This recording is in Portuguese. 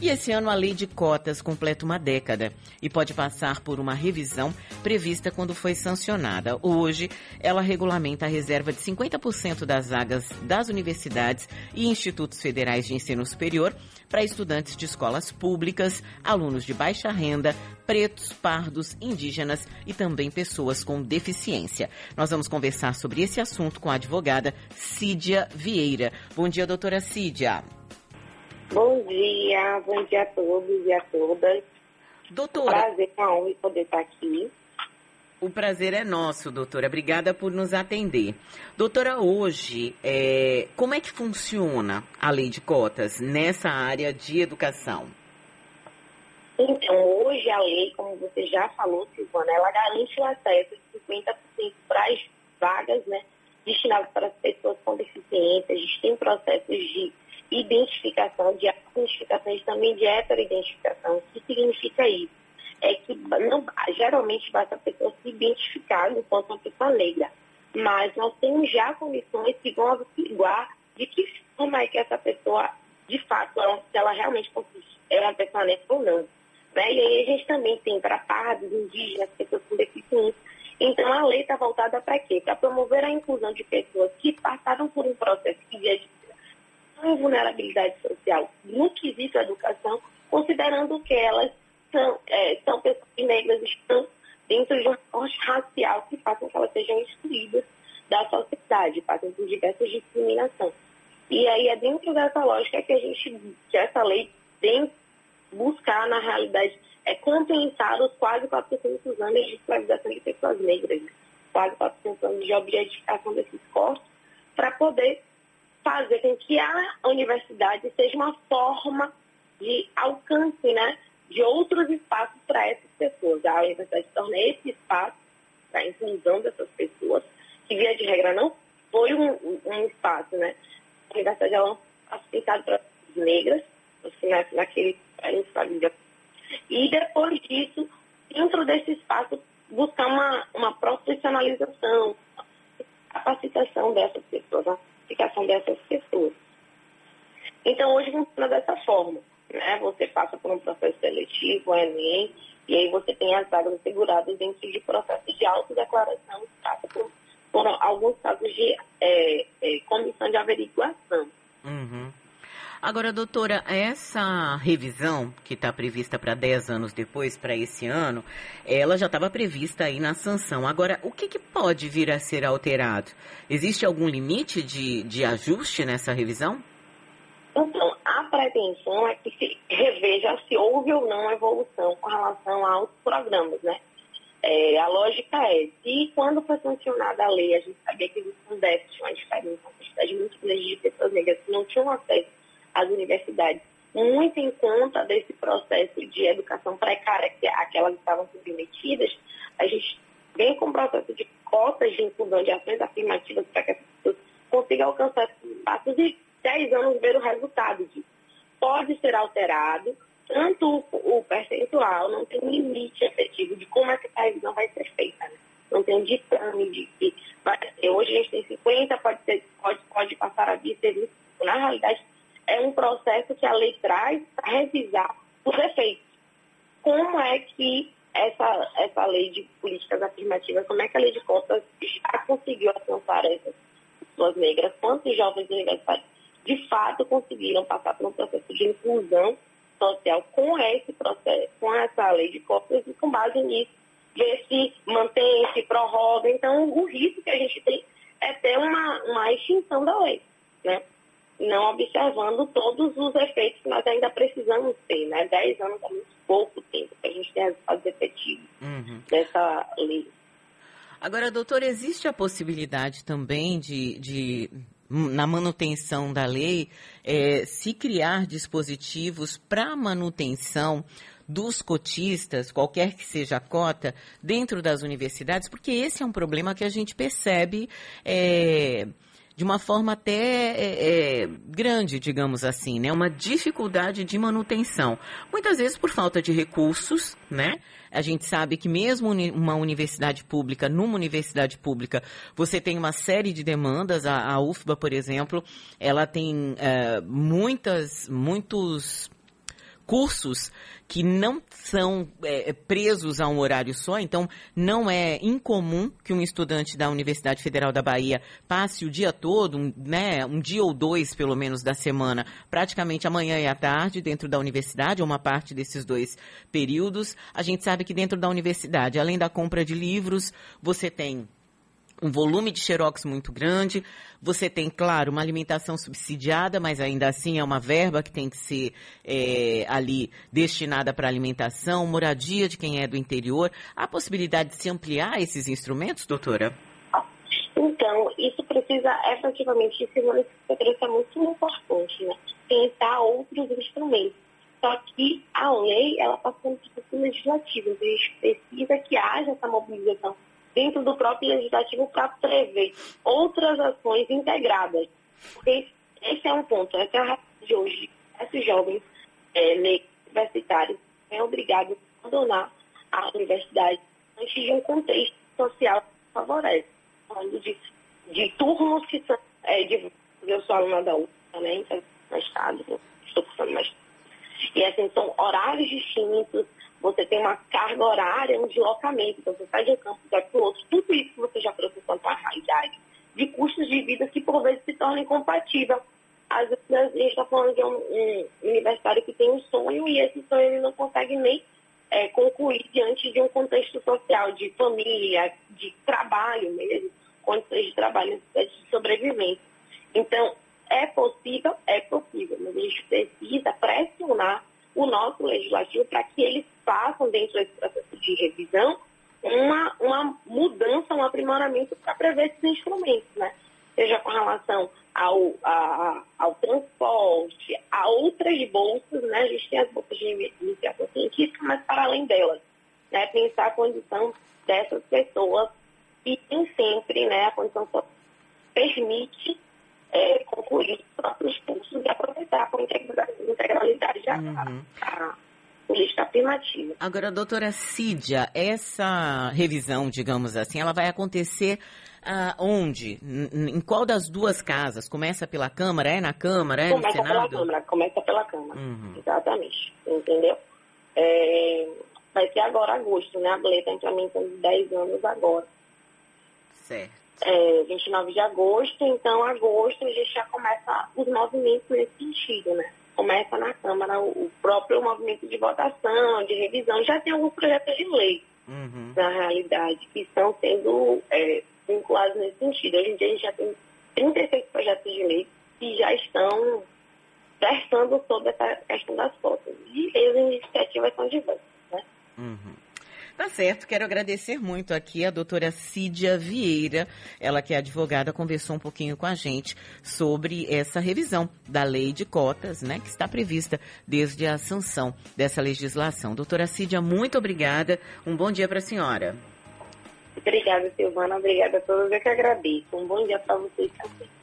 E esse ano a lei de cotas completa uma década e pode passar por uma revisão prevista quando foi sancionada. Hoje, ela regulamenta a reserva de 50% das vagas das universidades e institutos federais de ensino superior para estudantes de escolas públicas, alunos de baixa renda, pretos, pardos, indígenas e também pessoas com deficiência. Nós vamos conversar sobre esse assunto com a advogada Cídia Vieira. Bom dia, doutora Cídia. Bom dia, bom dia a todos e a todas. Doutora. Prazer, uma honra poder estar aqui. O prazer é nosso, doutora. Obrigada por nos atender. Doutora, hoje, é, como é que funciona a lei de cotas nessa área de educação? Então, hoje a lei, como você já falou, Silvana, ela garante o acesso de 50% para as vagas né, destinadas para as pessoas com deficiência. A gente tem processos de identificação, de identificação e também de heteroidentificação. O que significa isso? É que não, geralmente basta a pessoa se identificar enquanto uma pessoa negra, mas nós temos já condições que vão averiguar de que forma é que essa pessoa, de fato, ela, se ela realmente é uma pessoa negra ou não. Né? E aí a gente também tem para pardos, indígenas, pessoas com deficiência. Então a lei está voltada para quê? Para promover a inclusão de pessoas que passaram por um processo que em vulnerabilidade social no quesito educação, considerando que elas são, é, são pessoas negras estão dentro de um corte racial que faz com que elas sejam excluídas da sociedade, passam por diversas discriminações. E aí é dentro dessa lógica que a gente, que essa lei tem buscar, na realidade, compensar os quase 400 anos de escravização de pessoas negras, quase 400 anos de objetificação desses corpos, para poder fazer com que a universidade seja uma forma de alcance né, de outros espaços para essas pessoas. A universidade torna esse espaço para a inclusão dessas pessoas, que via de regra não foi um, um espaço, né? A universidade é um espaço pensado para as negras, assim, naquele família. E depois disso, dentro desse espaço, buscar uma, uma profissionalização, capacitação dessas pessoas, né? identificação dessas pessoas. Então, hoje funciona dessa forma. Né? Você passa por um processo seletivo, Enem, e aí você tem as vagas asseguradas dentro de processos de autodeclaração, passa por, por alguns casos de é, é, comissão de averiguação. Uhum. Agora, doutora, essa revisão que está prevista para 10 anos depois, para esse ano, ela já estava prevista aí na sanção. Agora, o que, que, pode vir a ser alterado? Existe algum limite de, de ajuste nessa revisão? Então, a pretensão é que se reveja se houve ou não evolução com relação aos programas, né? É, a lógica é, se quando foi sancionada a lei, a gente sabia que existia um déficit, uma diferença, uma quantidade muito grande de pessoas negras que não tinham acesso as universidades, muito em conta desse processo de educação precária, que aquelas estavam submetidas, a gente vem com o processo de cotas de inclusão de ações afirmativas para que as pessoas consigam alcançar passos e 10 anos ver o resultado disso. Pode ser alterado, tanto o, percentual, não tem limite efetivo de como essa revisão vai ser feita. Né? Não tem um ditame de que hoje a gente tem 50, pode, ser, pode, pode passar a vir ser 25. Na realidade, é um processo que a lei traz para revisar os efeitos. Como é que essa, essa lei de políticas afirmativas, como é que a lei de cotas já conseguiu alcançar essas pessoas negras? Quantos jovens universitários de fato conseguiram passar por um processo de inclusão social com esse processo, com essa lei de cotas e com base nisso, ver se mantém, se prorroga. Então, o risco que a gente tem é ter uma, uma extinção da lei, né? Não observando todos os efeitos que nós ainda precisamos ter, né? Dez anos é muito pouco tempo para a gente ter resultados efetivos uhum. dessa lei. Agora, doutor, existe a possibilidade também de, de na manutenção da lei, é, se criar dispositivos para manutenção dos cotistas, qualquer que seja a cota, dentro das universidades, porque esse é um problema que a gente percebe. É, de uma forma até é, é, grande, digamos assim, né? Uma dificuldade de manutenção. Muitas vezes por falta de recursos, né? A gente sabe que mesmo uma universidade pública, numa universidade pública, você tem uma série de demandas. A, a UFBA, por exemplo, ela tem é, muitas, muitos cursos que não são é, presos a um horário só, então não é incomum que um estudante da Universidade Federal da Bahia passe o dia todo, um, né, um dia ou dois pelo menos da semana, praticamente amanhã e à tarde dentro da universidade, uma parte desses dois períodos. A gente sabe que dentro da universidade, além da compra de livros, você tem um volume de xerox muito grande. Você tem, claro, uma alimentação subsidiada, mas ainda assim é uma verba que tem que ser é, ali destinada para alimentação, moradia de quem é do interior. Há possibilidade de se ampliar esses instrumentos, doutora? Então, isso precisa efetivamente, esse que é muito importante, né? Pensar outros instrumentos. Só que a lei, ela está sendo legislativa, então a gente precisa que haja essa mobilização dentro do próprio legislativo para prever outras ações integradas. Porque esse é um ponto, essa é a de hoje. Esses jovens é, universitários são obrigados a abandonar a universidade antes de um contexto social que favorece. Falando de, de turnos que são. É, de, eu sou aluna da UFA também, então, estado, estou cursando mais. E assim, são horários distintos, você tem uma carga horária, um deslocamento, então você sai de um campo vai para o outro, tudo isso que você já trouxe quanto à realidade, de custos de vida que por vezes se tornam incompatíveis. Às vezes a gente está falando de um, um, universitário que tem um sonho e esse sonho ele não consegue nem é, concluir diante de um contexto social, de família, de trabalho mesmo, condições de trabalho, de sobrevivência. Então, é possível? É possível, mas a gente precisa pressionar o nosso legislativo para que eles façam, dentro desse processo de revisão, uma, uma mudança, um aprimoramento para prever esses instrumentos, né? Seja com relação ao, a, ao transporte, a outras bolsas, né? A gente tem as bolsas de iniciação científica, mas para além delas, né? Pensar a condição dessas pessoas e nem sempre, né? A condição permite é, concluir os próprios cursos e aproveitar com integralidade uhum. a, política afirmativa. Agora, doutora Cídia, essa revisão, digamos assim, ela vai acontecer ah, onde? Em qual das duas casas? Começa pela Câmara? É na Câmara? É começa no Senado? pela Câmara, começa pela Câmara. Uhum. Exatamente. Entendeu? É, vai ser agora agosto, né? A lei está implementando 10 anos agora. Certo é, 29 de agosto, então agosto a gente já começa os movimentos nesse sentido, né? Começa na Câmara o, próprio movimento de votação, de revisão, já tem alguns projetos de lei, uhum. na realidade, que estão sendo é, vinculados nesse sentido. Hoje em dia a gente já tem 36 projetos de lei que já estão versando sobre essa questão das fotos. E as iniciativas são diversas, né? Uhum. Tá certo, quero agradecer muito aqui a doutora Cídia Vieira, ela que é advogada, conversou um pouquinho com a gente sobre essa revisão da lei de cotas, né, que está prevista desde a sanção dessa legislação. Doutora Cídia, muito obrigada, um bom dia para a senhora. Obrigada, Silvana, obrigada a todos, eu que agradeço. Um bom dia para vocês também.